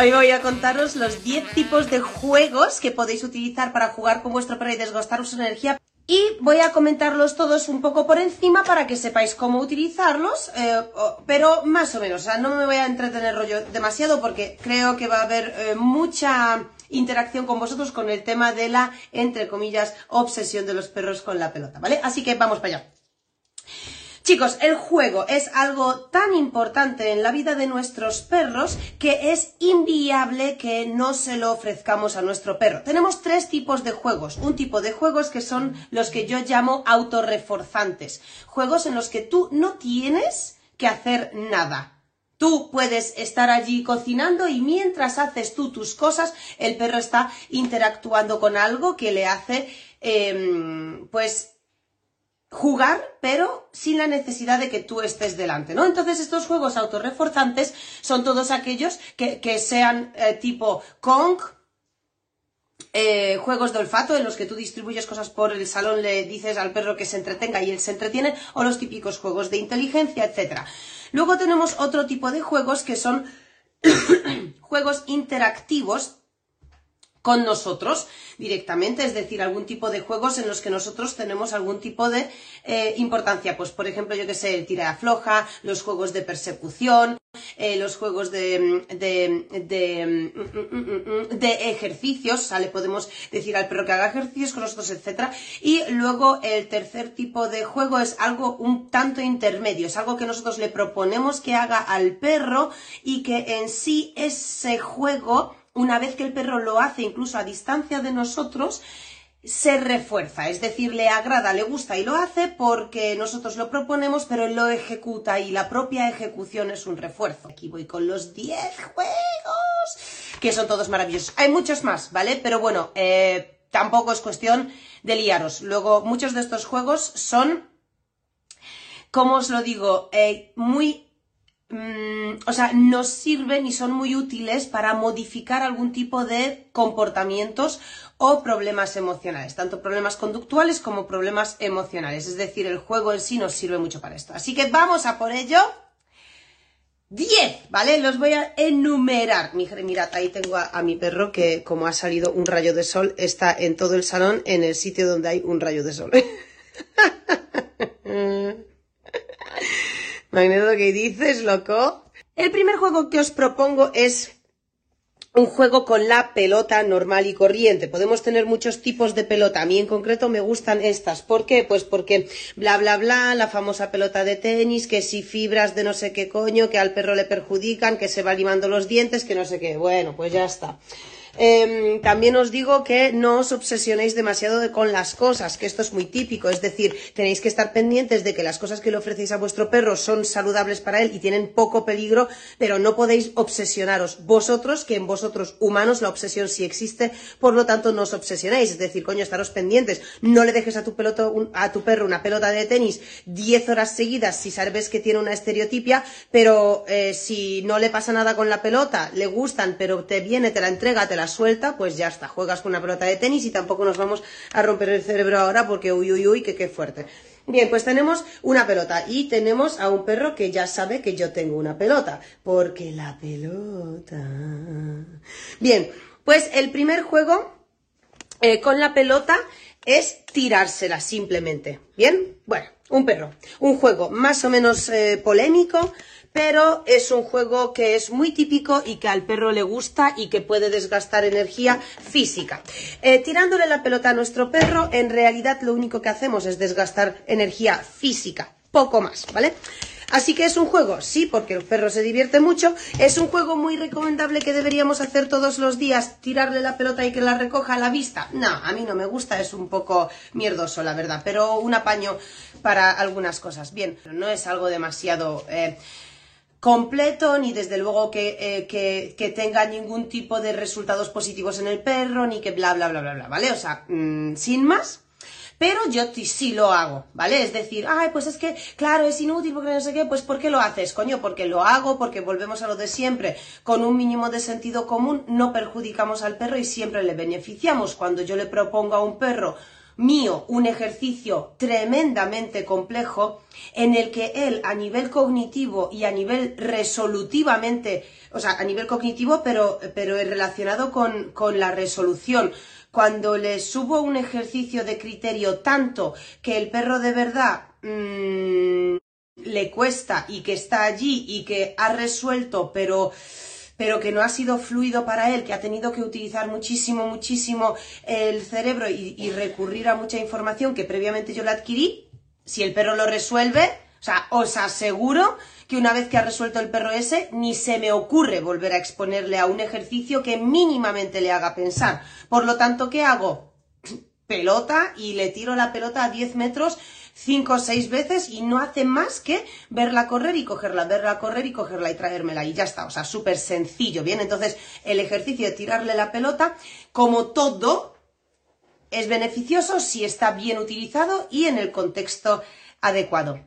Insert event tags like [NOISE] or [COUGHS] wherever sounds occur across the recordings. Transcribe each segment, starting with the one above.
Hoy voy a contaros los 10 tipos de juegos que podéis utilizar para jugar con vuestro perro y desgastaros su energía. Y voy a comentarlos todos un poco por encima para que sepáis cómo utilizarlos, eh, pero más o menos, o sea, no me voy a entretener rollo demasiado porque creo que va a haber eh, mucha interacción con vosotros con el tema de la, entre comillas, obsesión de los perros con la pelota, ¿vale? Así que vamos para allá. Chicos, el juego es algo tan importante en la vida de nuestros perros que es inviable que no se lo ofrezcamos a nuestro perro. Tenemos tres tipos de juegos. Un tipo de juegos que son los que yo llamo autorreforzantes. Juegos en los que tú no tienes que hacer nada. Tú puedes estar allí cocinando y mientras haces tú tus cosas, el perro está interactuando con algo que le hace, em, pues, jugar, pero sin la necesidad de que tú estés delante, ¿no? Entonces estos juegos autorreforzantes son todos aquellos que, sean eh, tipo Kong, eh, juegos de olfato en los que tú distribuyes cosas por el salón, le dices al perro que se entretenga y él se entretiene, o los típicos juegos de inteligencia, etc. Luego tenemos otro tipo de juegos que son [COUGHS] juegos interactivos con nosotros directamente, es decir, algún tipo de juegos en los que nosotros tenemos algún tipo de eh, importancia. Pues, por ejemplo, yo que sé, el tira afloja, los juegos de persecución, eh, los juegos de, de, de, de, ejercicios, ¿sale? Podemos decir al perro que haga ejercicios con nosotros, etcétera. Y luego el tercer tipo de juego es algo un tanto intermedio, es algo que nosotros le proponemos que haga al perro y que en sí ese juego una vez que el perro lo hace incluso a distancia de nosotros, se refuerza, es decir, le agrada, le gusta y lo hace porque nosotros lo proponemos, pero él lo ejecuta y la propia ejecución es un refuerzo. Aquí voy con los 10 juegos, que son todos maravillosos. Hay muchos más, ¿vale? Pero bueno, eh, tampoco es cuestión de liaros. Luego, muchos de estos juegos son, como os lo digo, eh, muy Mm, o sea, nos sirven y son muy útiles para modificar algún tipo de comportamientos o problemas emocionales, tanto problemas conductuales como problemas emocionales. Es decir, el juego en sí nos sirve mucho para esto. Así que vamos a por ello. 10, ¿vale? Los voy a enumerar. Mirad, ahí tengo a, a, mi perro que como ha salido un rayo de sol, está en todo el salón en el sitio donde hay un rayo de sol. [LAUGHS] Magneto, ¿qué dices, loco? El primer juego que os propongo es un juego con la pelota normal y corriente. Podemos tener muchos tipos de pelota. A mí en concreto me gustan estas. ¿Por qué? Pues porque bla bla bla, la famosa pelota de tenis, que si fibras de no sé qué coño, que al perro le perjudican, que se va limando los dientes, que no sé qué. Bueno, pues ya está. Em, también os digo que no os obsesionéis demasiado con las cosas, que esto es muy típico, es decir, tenéis que estar pendientes de que las cosas que le ofrecéis a vuestro perro son saludables para él y tienen poco peligro, pero no podéis obsesionaros vosotros, que en vosotros humanos la obsesión sí existe, por lo tanto no os obsesionéis, es decir, coño, estaros pendientes, no le dejes a tu, a tu perro una pelota de tenis 10 horas seguidas si sabes que tiene una estereotipia, pero eh, si no le pasa nada con la pelota, le gustan, pero te viene, te la entrega, te la suelta, pues ya está, juegas con una pelota de tenis y tampoco nos vamos a romper el cerebro ahora porque uy, uy, uy, que qué fuerte. Bien, pues tenemos una pelota y tenemos a un perro que ya sabe que yo tengo una pelota, porque la pelota... Bien, pues el primer juego eh, con la pelota es tirársela simplemente. Bien, bueno, un perro, un juego más o menos eh, polémico, pero es un juego que es muy típico y que al perro le gusta y que puede desgastar energía física. Eh, tirándole la pelota a nuestro perro, en realidad lo único que hacemos es desgastar energía física, poco más, ¿vale? Así que es un juego, sí, porque el perro se divierte mucho, es un juego muy recomendable que deberíamos hacer todos los días, tirarle la pelota y que la recoja a la vista. No, a mí no me gusta, es un poco mierdoso, la verdad, pero un apaño para algunas cosas. Bien, no es algo demasiado... Eh, completo, ni desde luego eh, que, que, tenga ningún tipo de resultados positivos en el perro, ni que bla, bla, bla, bla, bla, ¿vale? O sea, mm, sin más. Pero yo sí lo hago, ¿vale? Es decir, ay, pues es que, claro, es inútil porque no sé qué, pues ¿por qué lo haces? Coño, porque lo hago, porque volvemos a lo de siempre. Con un mínimo de sentido común no perjudicamos al perro y siempre le beneficiamos. Cuando yo le propongo a un perro mío un ejercicio tremendamente complejo en el que él a nivel cognitivo y a nivel resolutivamente, o sea, a nivel cognitivo, pero, pero relacionado con, con la resolución, cuando le subo un ejercicio de criterio tanto que el perro de verdad mmm, le cuesta y que está allí y que ha resuelto, pero pero que no ha sido fluido para él, que ha tenido que utilizar muchísimo, muchísimo el cerebro y, recurrir a mucha información que previamente yo le adquirí, si el perro lo resuelve, o sea, os aseguro que una vez que ha resuelto el perro ese, ni se me ocurre volver a exponerle a un ejercicio que mínimamente le haga pensar. Por lo tanto, ¿qué hago? [CLEARS THROAT] Pelota y le tiro la pelota a 10 metros cinco o seis veces y no hace más que verla correr y cogerla, verla correr y cogerla y traérmela y ya está, o sea, súper sencillo, ¿bien? Entonces, el ejercicio de tirarle la pelota, como todo, es beneficioso si está bien utilizado y en el contexto adecuado.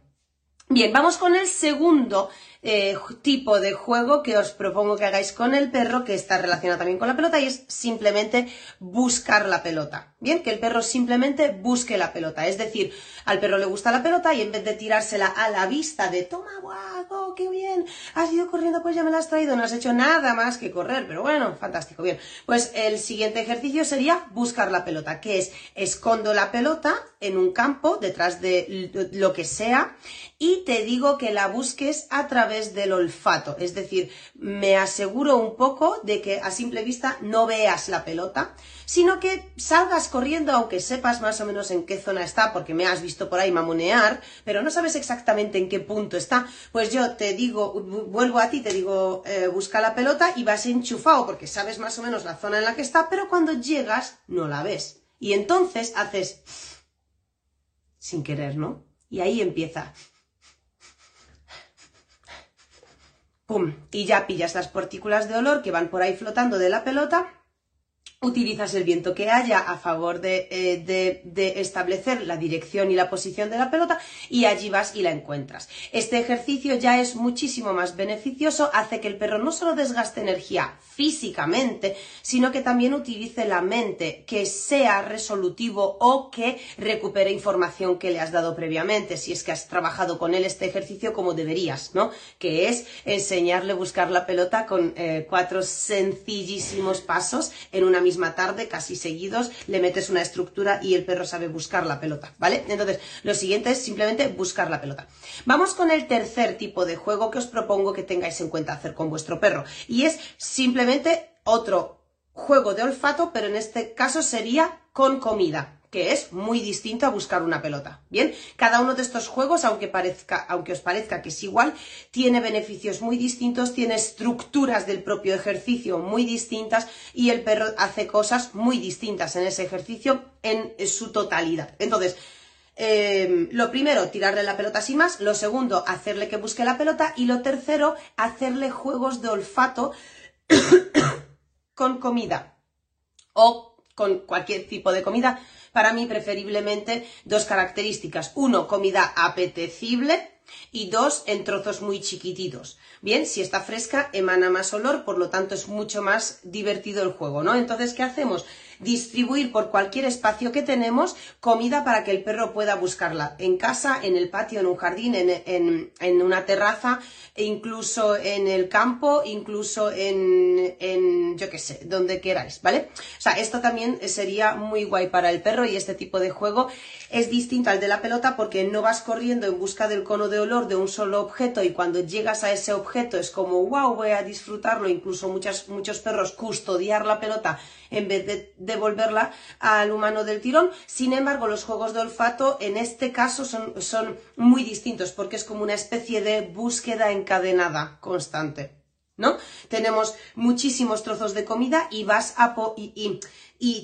Bien, vamos con el segundo eh, tipo de juego que os propongo que hagáis con el perro, que está relacionado también con la pelota, y es simplemente buscar la pelota. Bien, que el perro simplemente busque la pelota. Es decir, al perro le gusta la pelota y en vez de tirársela a la vista de toma, guau, qué bien, has ido corriendo, pues ya me la has traído, no has hecho nada más que correr, pero bueno, fantástico, bien. Pues el siguiente ejercicio sería buscar la pelota, que es escondo la pelota en un campo, detrás de lo que sea, y te digo que la busques a través del olfato. Es decir, me aseguro un poco de que a simple vista no veas la pelota, sino que salgas corriendo aunque sepas más o menos en qué zona está, porque me has visto por ahí mamonear, pero no sabes exactamente en qué punto está. Pues yo te digo, vuelvo a ti, te digo, eh, busca la pelota y vas enchufado, porque sabes más o menos la zona en la que está, pero cuando llegas no la ves. Y entonces haces sin querer, ¿no? Y ahí empieza. ¡Pum! Y ya pillas las partículas de olor que van por ahí flotando de la pelota utilizas el viento que haya a favor eh, de, de, establecer la dirección y la posición de la pelota y allí vas y la encuentras. Este ejercicio ya es muchísimo más beneficioso, hace que el perro no solo desgaste energía físicamente, sino que también utilice la mente, que sea resolutivo o que recupere información que le has dado previamente, si es que has trabajado con él este ejercicio como deberías, ¿no? Que es enseñarle a buscar la pelota con eh, cuatro sencillísimos pasos en una misma misma tarde, casi seguidos, le metes una estructura y el perro sabe buscar la pelota, ¿vale? Entonces, lo siguiente es simplemente buscar la pelota. Vamos con el tercer tipo de juego que os propongo que tengáis en cuenta hacer con vuestro perro y es simplemente otro juego de olfato, pero en este caso sería con comida que es muy distinto a buscar una pelota. Bien, cada uno de estos juegos, aunque, parezca, aunque os parezca que es igual, tiene beneficios muy distintos, tiene estructuras del propio ejercicio muy distintas y el perro hace cosas muy distintas en ese ejercicio en su totalidad. Entonces, eh, lo primero, tirarle la pelota sin más. Lo segundo, hacerle que busque la pelota. Y lo tercero, hacerle juegos de olfato [COUGHS] con comida o con cualquier tipo de comida para mí, preferiblemente, dos características. Uno, comida apetecible y dos, en trozos muy chiquititos. Bien, si está fresca, emana más olor, por lo tanto es mucho más divertido el juego, ¿no? Entonces, ¿qué hacemos? Distribuir por cualquier espacio que tenemos comida para que el perro pueda buscarla en casa, en el patio, en un jardín, en, una terraza, e incluso en el campo, incluso en, en yo qué sé, donde queráis, ¿vale? O sea, esto también sería muy guay para el perro y este tipo de juego es distinto al de la pelota porque no vas corriendo en busca del cono de olor de un solo objeto y cuando llegas a ese objeto es como, wow, voy a disfrutarlo, incluso muchos perros custodiar la pelota en vez de devolverla al humano del tirón. Sin embargo, los juegos de olfato en este caso son, son muy distintos porque es como una especie de búsqueda encadenada constante. ¿No? Tenemos muchísimos trozos de comida y vas a y, y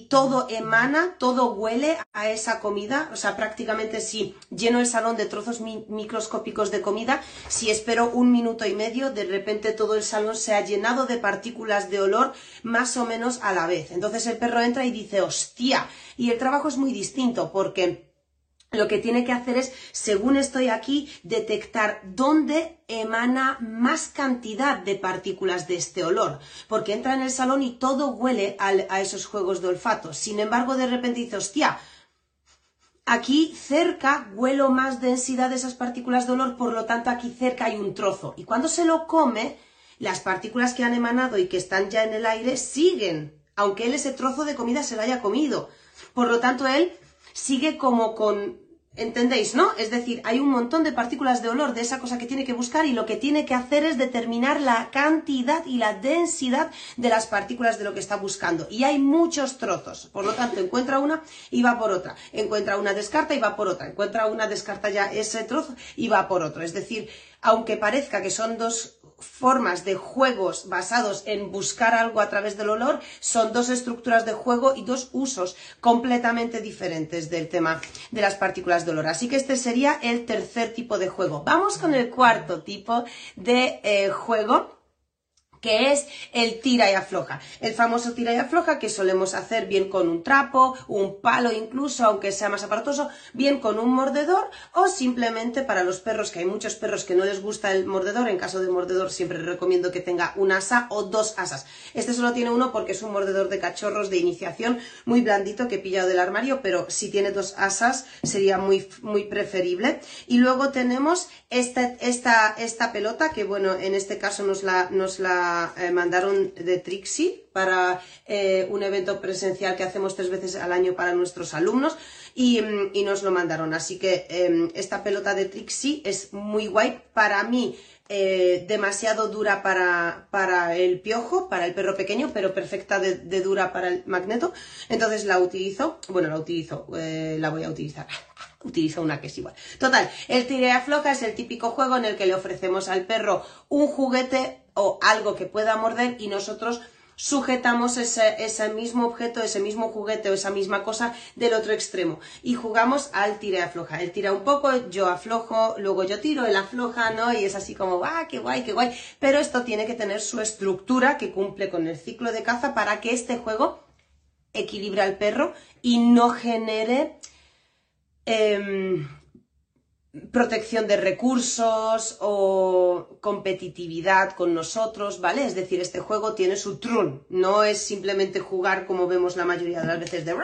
todo emana, todo huele a esa comida. O sea, prácticamente si lleno el salón de trozos microscópicos de comida, si espero un minuto y medio, de repente todo el salón se ha llenado de partículas de olor más o menos a la vez. Entonces el perro entra y dice, hostia. Y el trabajo es muy distinto porque lo que tiene que hacer es, según estoy aquí, detectar dónde emana más cantidad de partículas de este olor, porque entra en el salón y todo huele a esos juegos de olfato. Sin embargo, de repente dice, hostia, Aquí cerca huelo más densidad de esas partículas de olor, por lo tanto aquí cerca hay un trozo. Y cuando se lo come, las partículas que han emanado y que están ya en el aire siguen, aunque él ese trozo de comida se lo haya comido. Por lo tanto, él sigue como con ¿Entendéis, no? Es decir, hay un montón de partículas de olor de esa cosa que tiene que buscar y lo que tiene que hacer es determinar la cantidad y la densidad de las partículas de lo que está buscando. Y hay muchos trozos. Por lo tanto, encuentra una y va por otra. Encuentra una, descarta y va por otra. Encuentra una, descarta ya ese trozo y va por otro. Es decir, aunque parezca que son dos formas de juegos basados en buscar algo a través del olor son dos estructuras de juego y dos usos completamente diferentes del tema de las partículas de olor. Así que este sería el tercer tipo de juego. Vamos con el cuarto tipo de eh, juego que es el tira y afloja. El famoso tira y afloja que solemos hacer bien con un trapo, un palo incluso, aunque sea más aparatoso, bien con un mordedor o simplemente para los perros, que hay muchos perros que no les gusta el mordedor, en caso de mordedor siempre recomiendo que tenga un asa o dos asas. Este solo tiene uno porque es un mordedor de cachorros de iniciación muy blandito que he pillado del armario, pero si tiene dos asas sería muy, muy preferible. Y luego tenemos esta, esta, esta pelota que bueno, en este caso nos la, nos la eh, mandaron de Trixie para eh, un evento presencial que hacemos tres veces al año para nuestros alumnos y, mm, nos lo mandaron. Así que em, esta pelota de Trixie es muy guay. Para mí, eh, demasiado dura para, para, el piojo, para el perro pequeño, pero perfecta de, dura para el magneto. Entonces la utilizo, bueno, la utilizo, la voy a utilizar. [LAUGHS] Utilizo una que es igual. Total, el tire afloja es el típico juego en el que le ofrecemos al perro un juguete o algo que pueda morder y nosotros sujetamos ese, mismo objeto, ese mismo juguete o esa misma cosa del otro extremo y jugamos al tire afloja. Él tira un poco, yo aflojo, luego yo tiro, él afloja, ¿no? Y es así como, ¡ah, qué guay, qué guay! Pero esto tiene que tener su estructura que cumple con el ciclo de caza para que este juego equilibre al perro y no genere... Em, protección de recursos o competitividad con nosotros, ¿vale? Es decir, este juego tiene su trun, no es simplemente jugar como vemos la mayoría de las veces de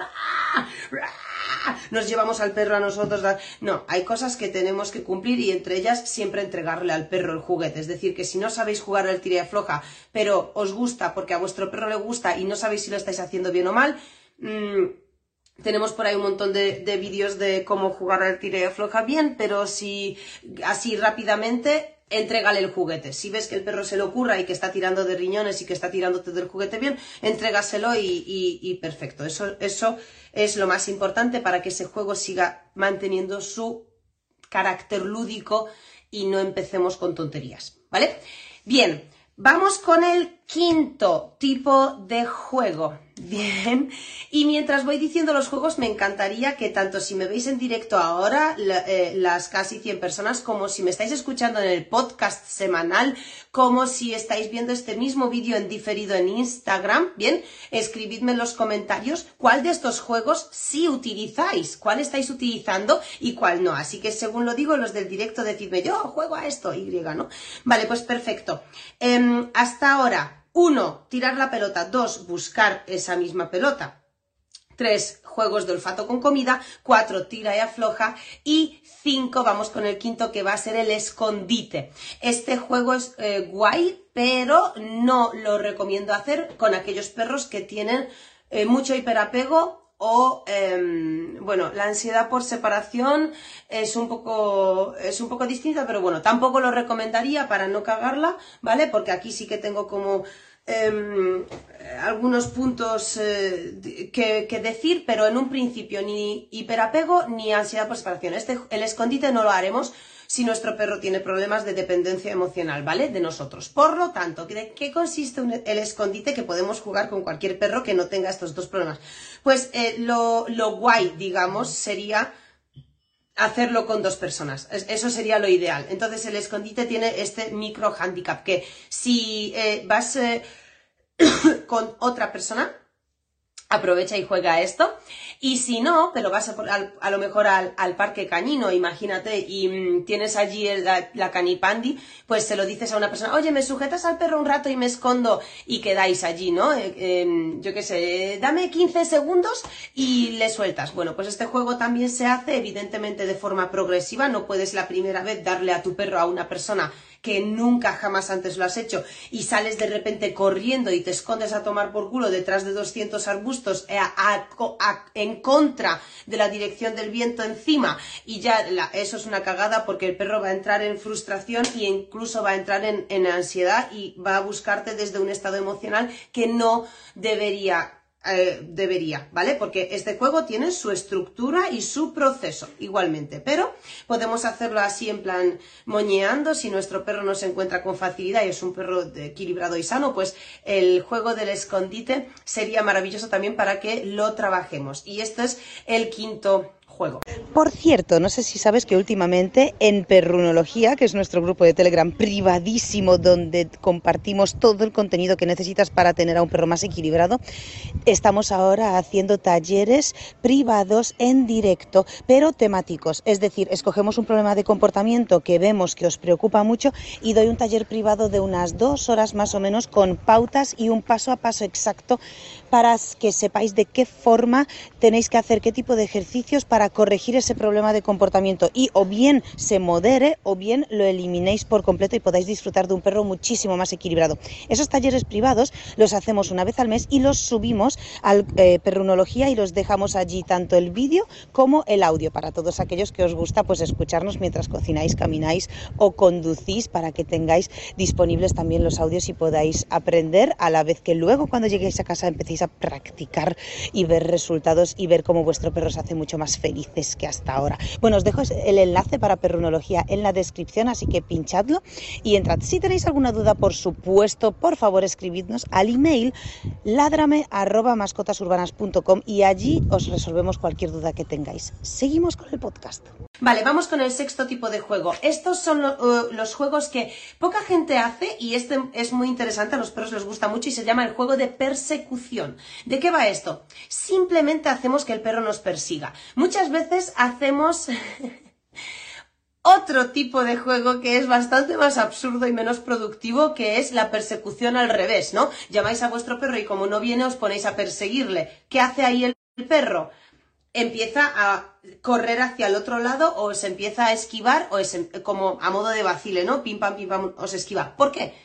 nos llevamos al perro a nosotros, no, hay cosas que tenemos que cumplir y entre ellas siempre entregarle al perro el juguete, es decir, que si no sabéis jugar al tira floja, pero os gusta porque a vuestro perro le gusta y no sabéis si lo estáis haciendo bien o mal, mmm, tenemos por ahí un montón de, vídeos de cómo jugar al tire y afloja bien, pero si así rápidamente, entrégale el juguete. Si ves que el perro se le ocurra y que está tirando de riñones y que está tirándote del juguete bien, entrégaselo y, y, perfecto. Eso, eso es lo más importante para que ese juego siga manteniendo su carácter lúdico y no empecemos con tonterías. ¿Vale? Bien, vamos con el quinto tipo de juego. Bien, y mientras voy diciendo los juegos, me encantaría que tanto si me veis en directo ahora, eh, las casi 100 personas, como si me estáis escuchando en el podcast semanal, como si estáis viendo este mismo vídeo en diferido en Instagram, bien, escribidme en los comentarios cuál de estos juegos sí utilizáis, cuál estáis utilizando y cuál no. Así que según lo digo, los del directo, decidme yo juego a esto, Y, ¿no? Vale, pues perfecto. Em, hasta ahora, uno, tirar la pelota. Dos, buscar esa misma pelota. Tres, juegos de olfato con comida. Cuatro, tira y afloja. Y cinco, vamos con el quinto que va a ser el escondite. Este juego es eh, guay, pero no lo recomiendo hacer con aquellos perros que tienen eh, mucho hiperapego o em, bueno, la ansiedad por separación es un poco es un poco distinta, pero bueno, tampoco lo recomendaría para no cagarla, ¿vale? Porque aquí sí que tengo como em, algunos puntos eh, que, que, decir, pero en un principio ni hiperapego ni ansiedad por separación. Este, el escondite no lo haremos si nuestro perro tiene problemas de dependencia emocional, ¿vale? De nosotros. Por lo tanto, ¿de qué consiste el escondite que podemos jugar con cualquier perro que no tenga estos dos problemas? Pues eh, lo, guay, digamos, sería hacerlo con dos personas. Eso sería lo ideal. Entonces el escondite tiene este micro handicap que si eh, vas eh, [COUGHS] con otra persona, aprovecha y juega esto. Y si no, te lo vas a, a lo mejor al, parque cañino, imagínate, y mm, tienes allí la, canipandi, pues se lo dices a una persona, oye, me sujetas al perro un rato y me escondo y quedáis allí, ¿no? Eh, em, yo qué sé, dame 15 segundos y le sueltas. Bueno, pues este juego también se hace evidentemente de forma progresiva, no puedes la primera vez darle a tu perro a una persona que nunca jamás antes lo has hecho y sales de repente corriendo y te escondes a tomar por culo detrás de 200 arbustos eh, en contra de la dirección del viento encima. Y ya eso es una cagada porque el perro va a entrar en frustración y incluso va a entrar en, en ansiedad y va a buscarte desde un estado emocional que no debería eh, debería, ¿vale? Porque este juego tiene su estructura y su proceso igualmente, pero podemos hacerlo así en plan moñeando, si nuestro perro no se encuentra con facilidad y es un perro equilibrado y sano, pues el juego del escondite sería maravilloso también para que lo trabajemos. Y esto es el quinto juego. Por cierto, no sé si sabes que últimamente en Perrunología, que es nuestro grupo de Telegram privadísimo donde compartimos todo el contenido que necesitas para tener a un perro más equilibrado, estamos ahora haciendo talleres privados en directo, pero temáticos. Es decir, escogemos un problema de comportamiento que vemos que os preocupa mucho y doy un taller privado de unas dos horas más o menos con pautas y un paso a paso exacto para que sepáis de qué forma tenéis que hacer, qué tipo de ejercicios para corregir ese problema de comportamiento y o bien se modere o bien lo eliminéis por completo y podáis disfrutar de un perro muchísimo más equilibrado. Esos talleres privados los hacemos una vez al mes y los subimos al eh, Perrunología y los dejamos allí tanto el vídeo como el audio para todos aquellos que os gusta pues escucharnos mientras cocináis, camináis o conducís para que tengáis disponibles también los audios y podáis aprender a la vez que luego cuando lleguéis a casa empecéis a practicar y ver resultados y ver cómo vuestro perro se hace mucho más felices que hasta ahora. Bueno, os dejo el enlace para perrunología en la descripción, así que pinchadlo y entrad. Si tenéis alguna duda, por supuesto, por favor escribidnos al email ladrame y allí os resolvemos cualquier duda que tengáis. Seguimos con el podcast. Vale, vamos con el sexto tipo de juego. Estos son uh, los juegos que poca gente hace y este es muy interesante, a los perros les gusta mucho y se llama el juego de persecución. ¿De qué va esto? Simplemente hacemos que el perro nos persiga. Muchas veces hacemos [LAUGHS] otro tipo de juego que es bastante más absurdo y menos productivo, que es la persecución al revés, ¿no? Llamáis a vuestro perro y como no viene os ponéis a perseguirle. ¿Qué hace ahí el perro? empieza a correr hacia el otro lado o se empieza a esquivar o es em, como a modo de vacile, ¿no? Pim pam, pim pam, os esquiva. ¿Por qué?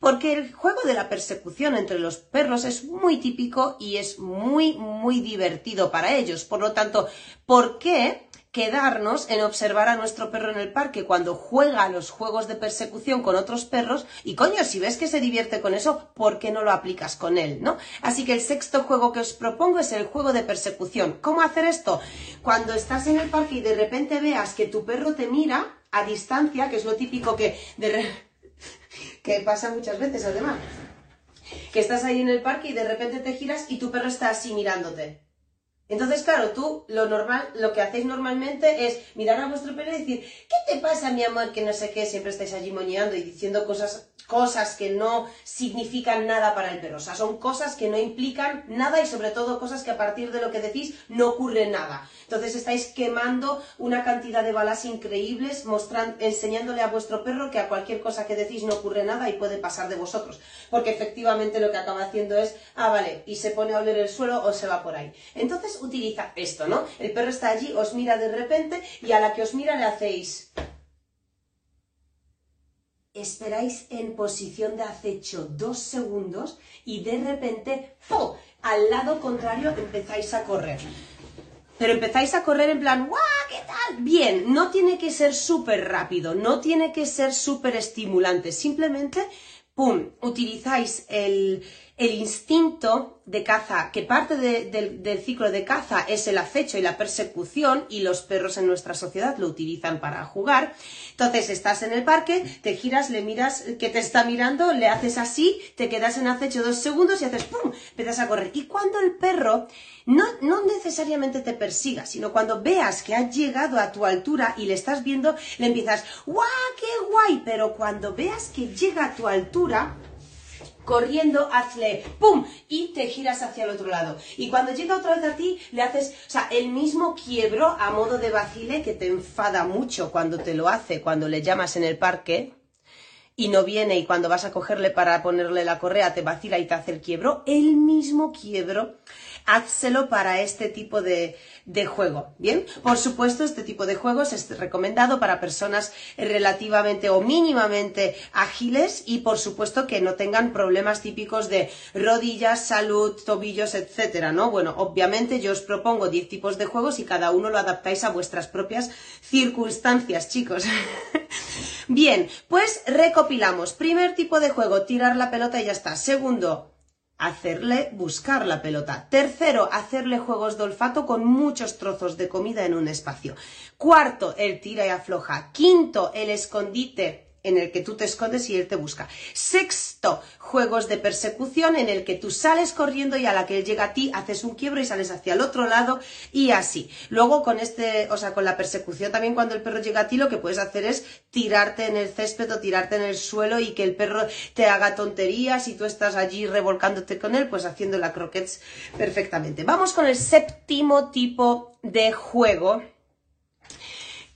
Porque el juego de la persecución entre los perros es muy típico y es muy, muy divertido para ellos. Por lo tanto, ¿por qué quedarnos en observar a nuestro perro en el parque cuando juega los juegos de persecución con otros perros y coño, si ves que se divierte con eso, ¿por qué no lo aplicas con él, no? Así que el sexto juego que os propongo es el juego de persecución. ¿Cómo hacer esto? Cuando estás en el parque y de repente veas que tu perro te mira a distancia, que es lo típico que que pasa muchas veces además, que estás ahí en el parque y de repente te giras y tu perro está así mirándote. Entonces, claro, tú lo normal, lo que hacéis normalmente es mirar a vuestro perro y decir, ¿qué te pasa, mi amor? Que no sé qué, siempre estáis allí moñeando y diciendo cosas, cosas que no significan nada para el perro. O sea, son cosas que no implican nada y sobre todo cosas que a partir de lo que decís no ocurre nada. Entonces estáis quemando una cantidad de balas increíbles, mostrando, enseñándole a vuestro perro que a cualquier cosa que decís no ocurre nada y puede pasar de vosotros. Porque efectivamente lo que acaba haciendo es, ah, vale, y se pone a oler el suelo o se va por ahí. Entonces utiliza esto, ¿no? El perro está allí, os mira de repente y a la que os mira le hacéis... Esperáis en posición de acecho dos segundos y de repente, ¡pum! al lado contrario empezáis a correr. Pero empezáis a correr en plan, ¡guau! ¿Qué tal? Bien, no tiene que ser súper rápido, no tiene que ser súper estimulante, simplemente, ¡pum! Utilizáis el, el instinto de caza, que parte del ciclo de caza es el acecho y la persecución, y los perros en nuestra sociedad lo utilizan para jugar. Entonces estás en el parque, te giras, le miras que te está mirando, le haces así, te quedas en acecho dos segundos y haces ¡pum! empiezas a correr. Y cuando el perro no, no necesariamente te persiga, sino cuando veas que ha llegado a tu altura y le estás viendo, le empiezas ¡guau! ¡qué guay! Pero cuando veas que llega a tu altura, corriendo, hazle ¡pum! y te giras hacia el otro lado. Y cuando llega otra vez a ti, le haces, o sea, el mismo quiebro a modo de vacile que te enfada mucho cuando te lo hace, cuando le llamas en el parque y no viene y cuando vas a cogerle para ponerle la correa te vacila y te hace el quiebro, el mismo quiebro házselo para este tipo de, juego. Bien, por supuesto, este tipo de juegos es recomendado para personas relativamente o mínimamente ágiles y por supuesto que no tengan problemas típicos de rodillas, salud, tobillos, etcétera, ¿no? Bueno, obviamente yo os propongo 10 tipos de juegos y cada uno lo adaptáis a vuestras propias circunstancias, chicos. [LAUGHS] Bien, pues recopilamos. Primer tipo de juego, tirar la pelota y ya está. Segundo, hacerle buscar la pelota. Tercero, hacerle juegos de olfato con muchos trozos de comida en un espacio. Cuarto, el tira y afloja. Quinto, el escondite en el que tú te escondes y él te busca. Sexto, juegos de persecución en el que tú sales corriendo y a la que él llega a ti haces un quiebro y sales hacia el otro lado y así. Luego con este, o sea, con la persecución también cuando el perro llega a ti lo que puedes hacer es tirarte en el césped o tirarte en el suelo y que el perro te haga tonterías y tú estás allí revolcándote con él, pues haciendo la croquettes perfectamente. Vamos con el séptimo tipo de juego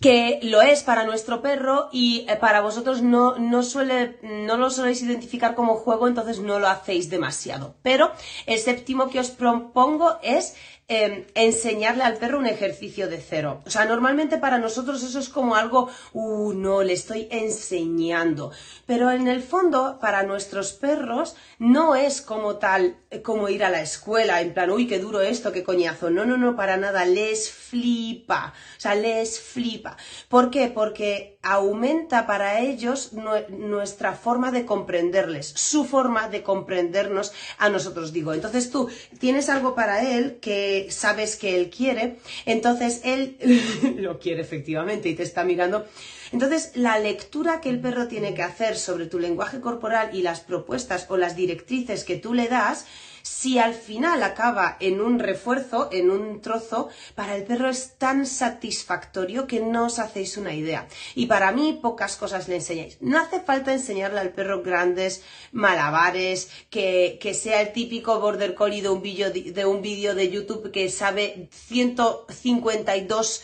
que lo es para nuestro perro y eh, para vosotros no, no, suele, no lo soléis identificar como juego, entonces no lo hacéis demasiado. Pero el séptimo que os propongo es Em, enseñarle al perro un ejercicio de cero. O sea, normalmente para nosotros eso es como algo, uh, no, le estoy enseñando. Pero en el fondo, para nuestros perros, no es como tal, eh, como ir a la escuela, en plan, uy, qué duro esto, qué coñazo. No, no, no, para nada, les flipa. O sea, les flipa. ¿Por qué? Porque aumenta para ellos nuestra forma de comprenderles, su forma de comprendernos a nosotros, digo. Entonces tú tienes algo para él que sabes que él quiere, entonces él [LAUGHS] lo quiere efectivamente y te está mirando. Entonces, la lectura que el perro tiene que hacer sobre tu lenguaje corporal y las propuestas o las directrices que tú le das, si al final acaba en un refuerzo, en un trozo, para el perro es tan satisfactorio que no os hacéis una idea. Y para mí pocas cosas le enseñáis. No hace falta enseñarle al perro grandes malabares, que, sea el típico border collie de un vídeo de, de YouTube que sabe 152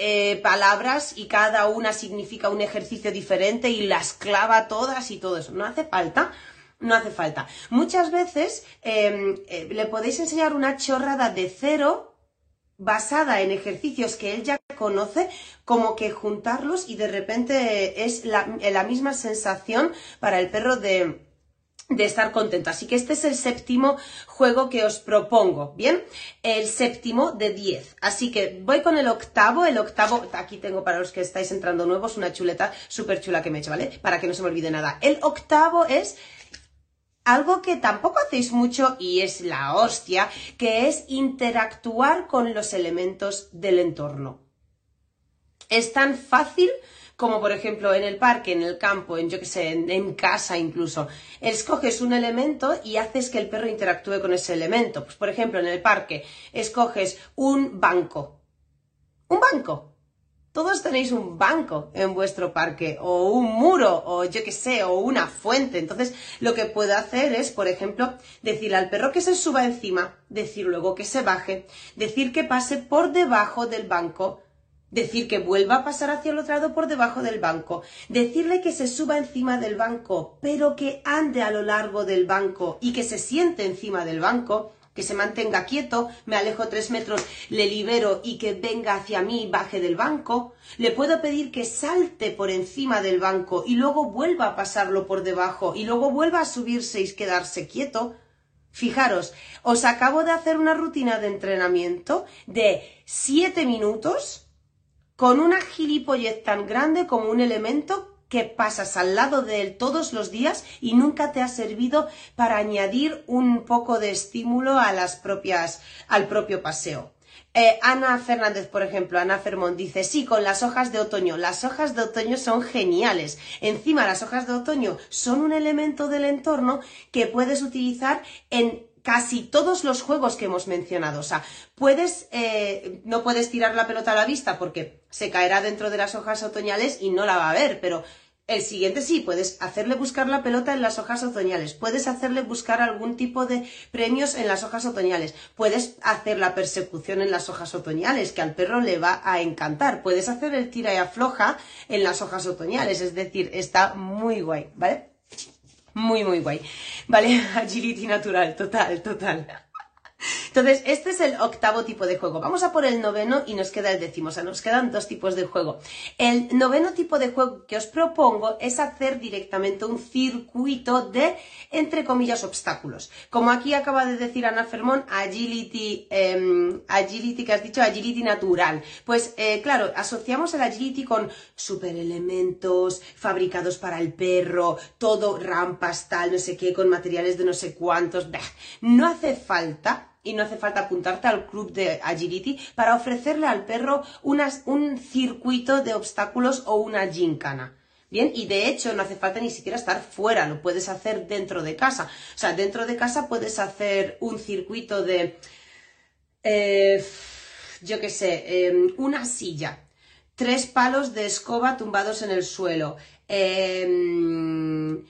eh, palabras y cada una significa un ejercicio diferente y las clava todas y todo eso. No hace falta no hace falta. Muchas veces em, eh, le podéis enseñar una chorrada de cero basada en ejercicios que él ya conoce, como que juntarlos y de repente es la, misma sensación para el perro de, de estar contento. Así que este es el séptimo juego que os propongo, ¿bien? El séptimo de 10. Así que voy con el octavo. El octavo, aquí tengo para los que estáis entrando nuevos una chuleta súper chula que me he hecho, ¿vale? Para que no se me olvide nada. El octavo es algo que tampoco hacéis mucho y es la hostia, que es interactuar con los elementos del entorno. Es tan fácil como por ejemplo en el parque, en el campo, en yo que sé, en, casa incluso. Escoges un elemento y haces que el perro interactúe con ese elemento. Pues por ejemplo en el parque escoges un banco. Un banco. Todos tenéis un banco en vuestro parque, o un muro, o yo qué sé, o una fuente. Entonces, lo que puedo hacer es, por ejemplo, decirle al perro que se suba encima, decir luego que se baje, decir que pase por debajo del banco, decir que vuelva a pasar hacia el otro lado por debajo del banco, decirle que se suba encima del banco, pero que ande a lo largo del banco y que se siente encima del banco, que se mantenga quieto, me alejo tres metros, le libero y que venga hacia mí y baje del banco. Le puedo pedir que salte por encima del banco y luego vuelva a pasarlo por debajo y luego vuelva a subirse y quedarse quieto. Fijaros, os acabo de hacer una rutina de entrenamiento de siete minutos con una gilipollez tan grande como un elemento que pasas al lado de él todos los días y nunca te ha servido para añadir un poco de estímulo a las propias, al propio paseo. Eh, Ana Fernández, por ejemplo, Ana Fermón dice, sí, con las hojas de otoño. Las hojas de otoño son geniales. Encima, las hojas de otoño son un elemento del entorno que puedes utilizar en casi todos los juegos que hemos mencionado. O sea, puedes, eh, no puedes tirar la pelota a la vista porque se caerá dentro de las hojas otoñales y no la va a ver, pero El siguiente sí, puedes hacerle buscar la pelota en las hojas otoñales, puedes hacerle buscar algún tipo de premios en las hojas otoñales, puedes hacer la persecución en las hojas otoñales, que al perro le va a encantar, puedes hacer el tira y afloja en las hojas otoñales, es decir, está muy guay, ¿vale? Muy, muy guay. Vale, [LAUGHS] agility natural, total, total. Entonces, este es el octavo tipo de juego. Vamos a por el noveno y nos queda el décimo. O sea, nos quedan dos tipos de juego. El noveno tipo de juego que os propongo es hacer directamente un circuito de, entre comillas, obstáculos. Como aquí acaba de decir Ana Fermón, agility, em, agility que has dicho, agility natural. Pues, eh, claro, asociamos el agility con superelementos fabricados para el perro, todo rampas, tal, no sé qué, con materiales de no sé cuántos. No hace falta y no hace falta apuntarte al club de agility para ofrecerle al perro un circuito de obstáculos o una gincana. Bien, y de hecho no hace falta ni siquiera estar fuera, lo puedes hacer dentro de casa. O sea, dentro de casa puedes hacer un circuito de, eh, yo qué sé, em, una silla, tres palos de escoba tumbados en el suelo, em,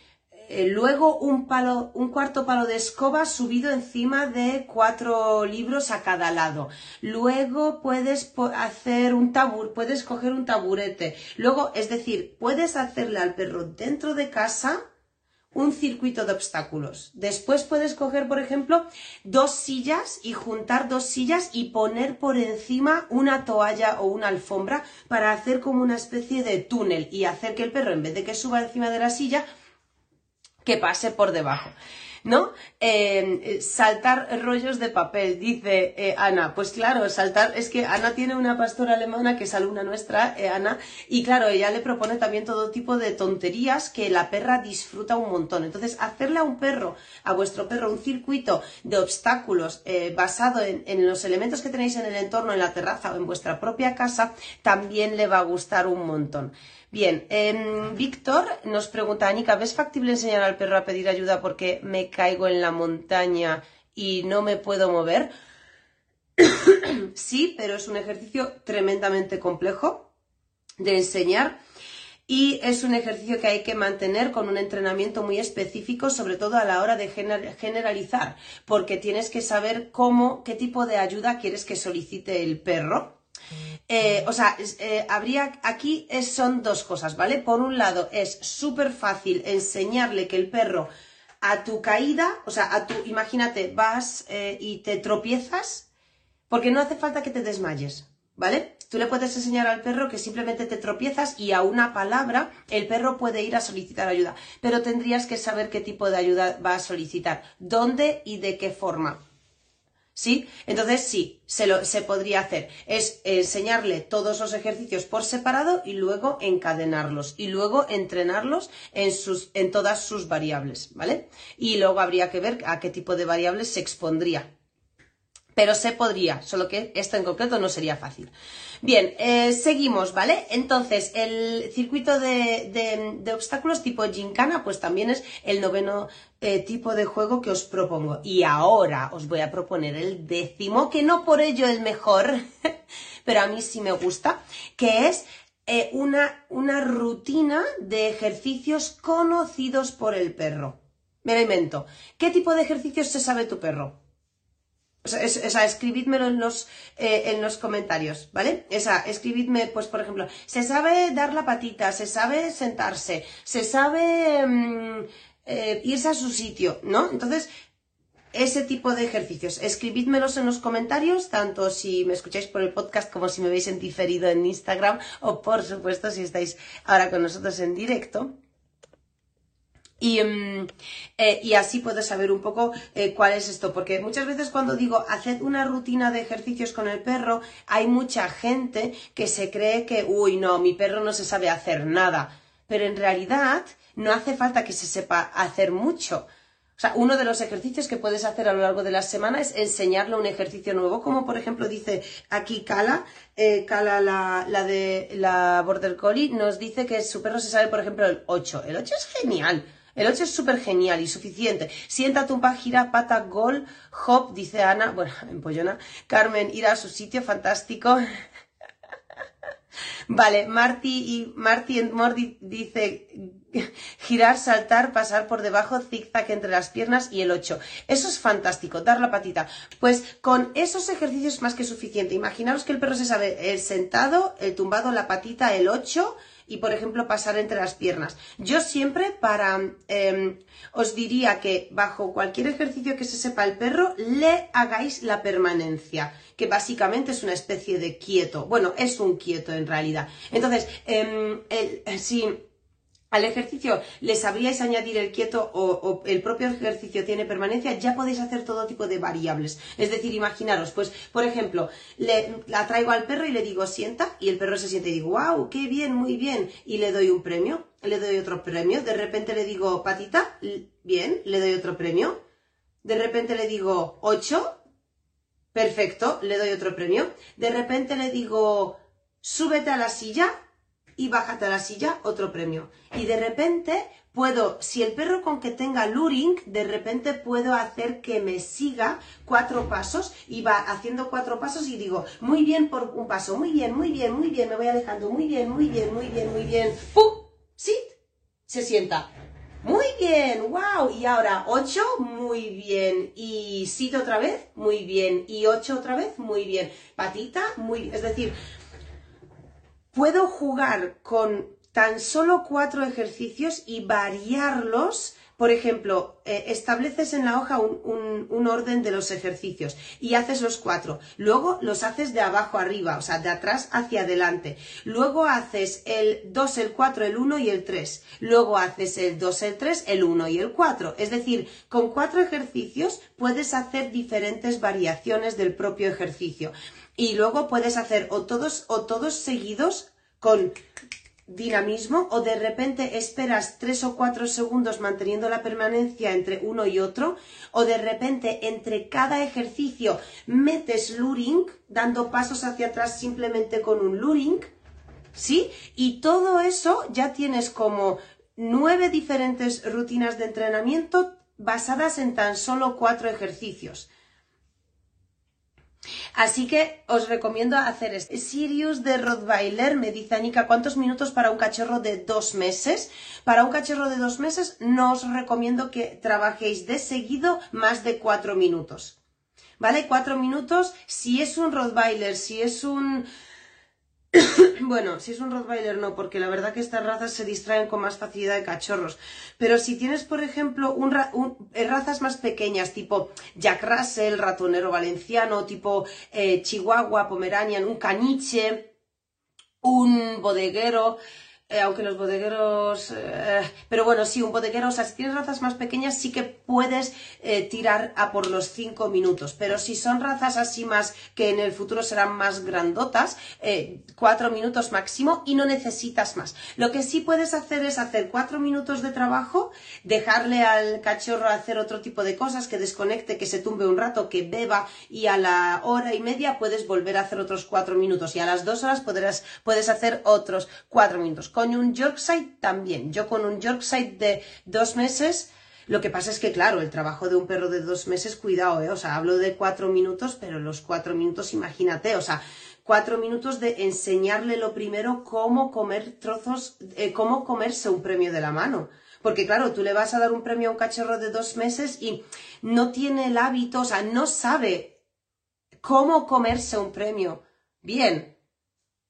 eh, luego un palo, un cuarto palo de escoba subido encima de cuatro libros a cada lado. Luego puedes hacer un tabur, puedes coger un taburete. Luego, es decir, puedes hacerle al perro dentro de casa un circuito de obstáculos. Después puedes coger, por ejemplo, dos sillas y juntar dos sillas y poner por encima una toalla o una alfombra para hacer como una especie de túnel y hacer que el perro, en vez de que suba encima de la silla, que pase por debajo. ¿No? Eh, saltar rollos de papel, dice eh, Ana. Pues claro, saltar, es que Ana tiene una pastora alemana que es alumna nuestra, eh, Ana, y claro, ella le propone también todo tipo de tonterías que la perra disfruta un montón. Entonces, hacerle a un perro, a vuestro perro, un circuito de obstáculos basado en, en los elementos que tenéis en el entorno, en la terraza o en vuestra propia casa, también le va a gustar un montón. Bien, em, Víctor nos pregunta, Anika, ¿ves factible enseñar al perro a pedir ayuda porque me caigo en la montaña y no me puedo mover? sí, pero es un ejercicio tremendamente complejo de enseñar y es un ejercicio que hay que mantener con un entrenamiento muy específico, sobre todo a la hora de generalizar, porque tienes que saber cómo, qué tipo de ayuda quieres que solicite el perro eh, o sea, eh, habría aquí son dos cosas, ¿vale? Por un lado, es súper fácil enseñarle que el perro a tu caída, o sea, a tu, imagínate, vas eh, y te tropiezas, porque no hace falta que te desmayes, ¿vale? Tú le puedes enseñar al perro que simplemente te tropiezas y a una palabra el perro puede ir a solicitar ayuda, pero tendrías que saber qué tipo de ayuda va a solicitar, dónde y de qué forma. ¿Sí? Entonces sí, se, lo, se podría hacer. Es enseñarle todos los ejercicios por separado y luego encadenarlos y luego entrenarlos en, sus, en todas sus variables, ¿vale? Y luego habría que ver a qué tipo de variables se expondría pero se podría, solo que esto en concreto no sería fácil. Bien, eh, seguimos, ¿vale? Entonces, el circuito de, obstáculos tipo gincana, pues también es el noveno eh, tipo de juego que os propongo. Y ahora os voy a proponer el décimo, que no por ello el mejor, [LAUGHS] pero a mí sí me gusta, que es eh, una, una rutina de ejercicios conocidos por el perro. Me lo invento. ¿Qué tipo de ejercicios se sabe tu perro? O sea, escribidmelo en los, eh, en los comentarios, ¿vale? Esa, escribidme, pues, por ejemplo, se sabe dar la patita, se sabe sentarse, se sabe mm, eh, irse a su sitio, ¿no? Entonces, ese tipo de ejercicios. Escribidmelos en los comentarios, tanto si me escucháis por el podcast como si me veis en diferido en Instagram o, por supuesto, si estáis ahora con nosotros en directo. Y, mm, eh, y, así puedes saber un poco eh, cuál es esto, porque muchas veces cuando digo haced una rutina de ejercicios con el perro, hay mucha gente que se cree que, uy, no, mi perro no se sabe hacer nada, pero en realidad no hace falta que se sepa hacer mucho. O sea, uno de los ejercicios que puedes hacer a lo largo de la semana es enseñarle un ejercicio nuevo, como por ejemplo dice aquí Cala, eh, Cala la, la, de la Border Collie, nos dice que su perro se sabe, por ejemplo, el 8. El 8 es genial. El 8 es súper genial y suficiente. Siéntate un pa, gira, pata, gol, hop, dice Ana, bueno, [LAUGHS] en Pollona. Carmen, ir a su sitio, fantástico. [LAUGHS] Vale, Marty y Marty Mordi dice girar, saltar, pasar por debajo, zigzag entre las piernas y el 8. Eso es fantástico, dar la patita. Pues con esos ejercicios es más que suficiente. Imaginaos que el perro se sabe el sentado, el tumbado, la patita, el 8 y, por ejemplo, pasar entre las piernas. Yo siempre para, em, os diría que bajo cualquier ejercicio que se sepa el perro, le hagáis la permanencia, que básicamente es una especie de quieto. Bueno, es un quieto en realidad. Entonces, em, si al ejercicio le sabríais añadir el quieto o, el propio ejercicio tiene permanencia, ya podéis hacer todo tipo de variables. Es decir, imaginaros, pues, por ejemplo, le, la traigo al perro y le digo sienta y el perro se siente y digo, wow, qué bien, muy bien, y le doy un premio, le doy otro premio, de repente le digo patita, bien, le doy otro premio, de repente le digo ocho, perfecto, le doy otro premio, de repente le digo súbete a la silla, y bájate a la silla, otro premio. Y de repente puedo, si el perro con que tenga luring, de repente puedo hacer que me siga cuatro pasos y va haciendo cuatro pasos y digo, muy bien por un paso, muy bien, muy bien, muy bien, me voy alejando, muy bien, muy bien, muy bien, muy bien. ¡Pum! ¡Sit! Se sienta. Muy bien, wow. Y ahora ocho, muy bien. Y sit otra vez, muy bien. Y ocho otra vez, muy bien. Patita, muy bien. Es decir, puedo jugar con tan solo cuatro ejercicios y variarlos. Por ejemplo, eh, estableces en la hoja un, orden de los ejercicios y haces los cuatro. Luego los haces de abajo arriba, o sea, de atrás hacia adelante. Luego haces el 2, el 4, el 1 y el 3. Luego haces el 2, el 3, el 1 y el 4. Es decir, con cuatro ejercicios puedes hacer diferentes variaciones del propio ejercicio y luego puedes hacer o todos o todos seguidos con dinamismo o de repente esperas tres o cuatro segundos manteniendo la permanencia entre uno y otro o de repente entre cada ejercicio metes luring dando pasos hacia atrás simplemente con un luring ¿sí? Y todo eso ya tienes como nueve diferentes rutinas de entrenamiento basadas en tan solo cuatro ejercicios. Así que os recomiendo hacer este. Sirius de Rottweiler me dice Anika, ¿cuántos minutos para un cachorro de dos meses? Para un cachorro de dos meses no os recomiendo que trabajéis de seguido más de cuatro minutos. ¿Vale? Cuatro minutos si es un Rottweiler, si es un [COUGHS] bueno, si es un Rottweiler no, porque la verdad que estas razas se distraen con más facilidad de cachorros. Pero si tienes, por ejemplo, un, eh, razas más pequeñas, tipo Jack Russell, ratonero valenciano, tipo eh, Chihuahua, Pomeranian, un caniche, un bodeguero, eh, aunque los bodegueros... Eh, pero bueno, sí, un bodeguero, o sea, si tienes razas más pequeñas sí que puedes eh, tirar a por los 5 minutos, pero si son razas así más que en el futuro serán más grandotas, 4 minutos máximo y no necesitas más. Lo que sí puedes hacer es hacer 4 minutos de trabajo, dejarle al cachorro hacer otro tipo de cosas, que desconecte, que se tumbe un rato, que beba y a la hora y media puedes volver a hacer otros 4 minutos y a las 2 horas podrás, puedes hacer otros 4 minutos con un Yorkshire también. Yo con un Yorkshire de dos meses, lo que pasa es que, claro, el trabajo de un perro de dos meses, cuidado, ¿eh? O sea, hablo de cuatro minutos, pero los cuatro minutos, imagínate, o sea, cuatro minutos de enseñarle lo primero cómo comer trozos, eh, cómo comerse un premio de la mano. Porque claro, tú le vas a dar un premio a un cachorro de dos meses y no tiene el hábito, o sea, no sabe cómo comerse un premio. Bien,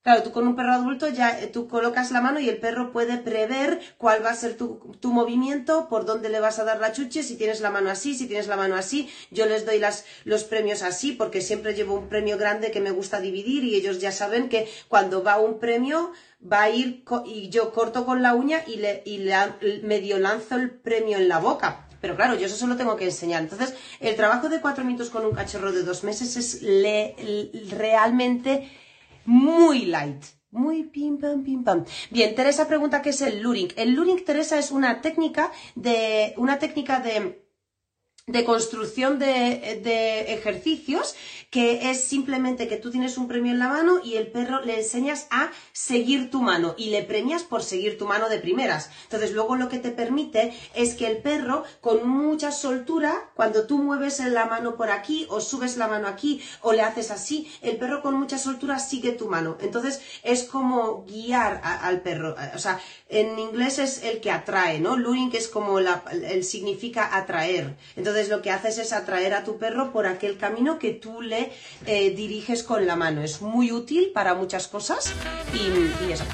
Claro, tú con un perro adulto ya eh, tú colocas la mano y el perro puede prever cuál va a ser tu, movimiento, por dónde le vas a dar la chuche, si tienes la mano así, si tienes la mano así. Yo les doy las, los premios así porque siempre llevo un premio grande que me gusta dividir y ellos ya saben que cuando va un premio va a ir y yo corto con la uña y, le, y le, medio lanzo el premio en la boca. Pero claro, yo eso solo tengo que enseñar. Entonces, el trabajo de cuatro minutos con un cachorro de dos meses es realmente muy light. Muy pim pam pim pam. Bien, Teresa pregunta qué es el luring. El luring, Teresa, es una técnica de una técnica de de construcción de, de, ejercicios que es simplemente que tú tienes un premio en la mano y el perro le enseñas a seguir tu mano y le premias por seguir tu mano de primeras. Entonces luego lo que te permite es que el perro con mucha soltura, cuando tú mueves la mano por aquí o subes la mano aquí o le haces así, el perro con mucha soltura sigue tu mano. Entonces es como guiar al perro. O sea, en inglés es el que atrae, ¿no? Luring es como la, el significa atraer. Entonces lo que haces es atraer a tu perro por aquel camino que tú le eh, diriges con la mano. Es muy útil para muchas cosas y, y eso.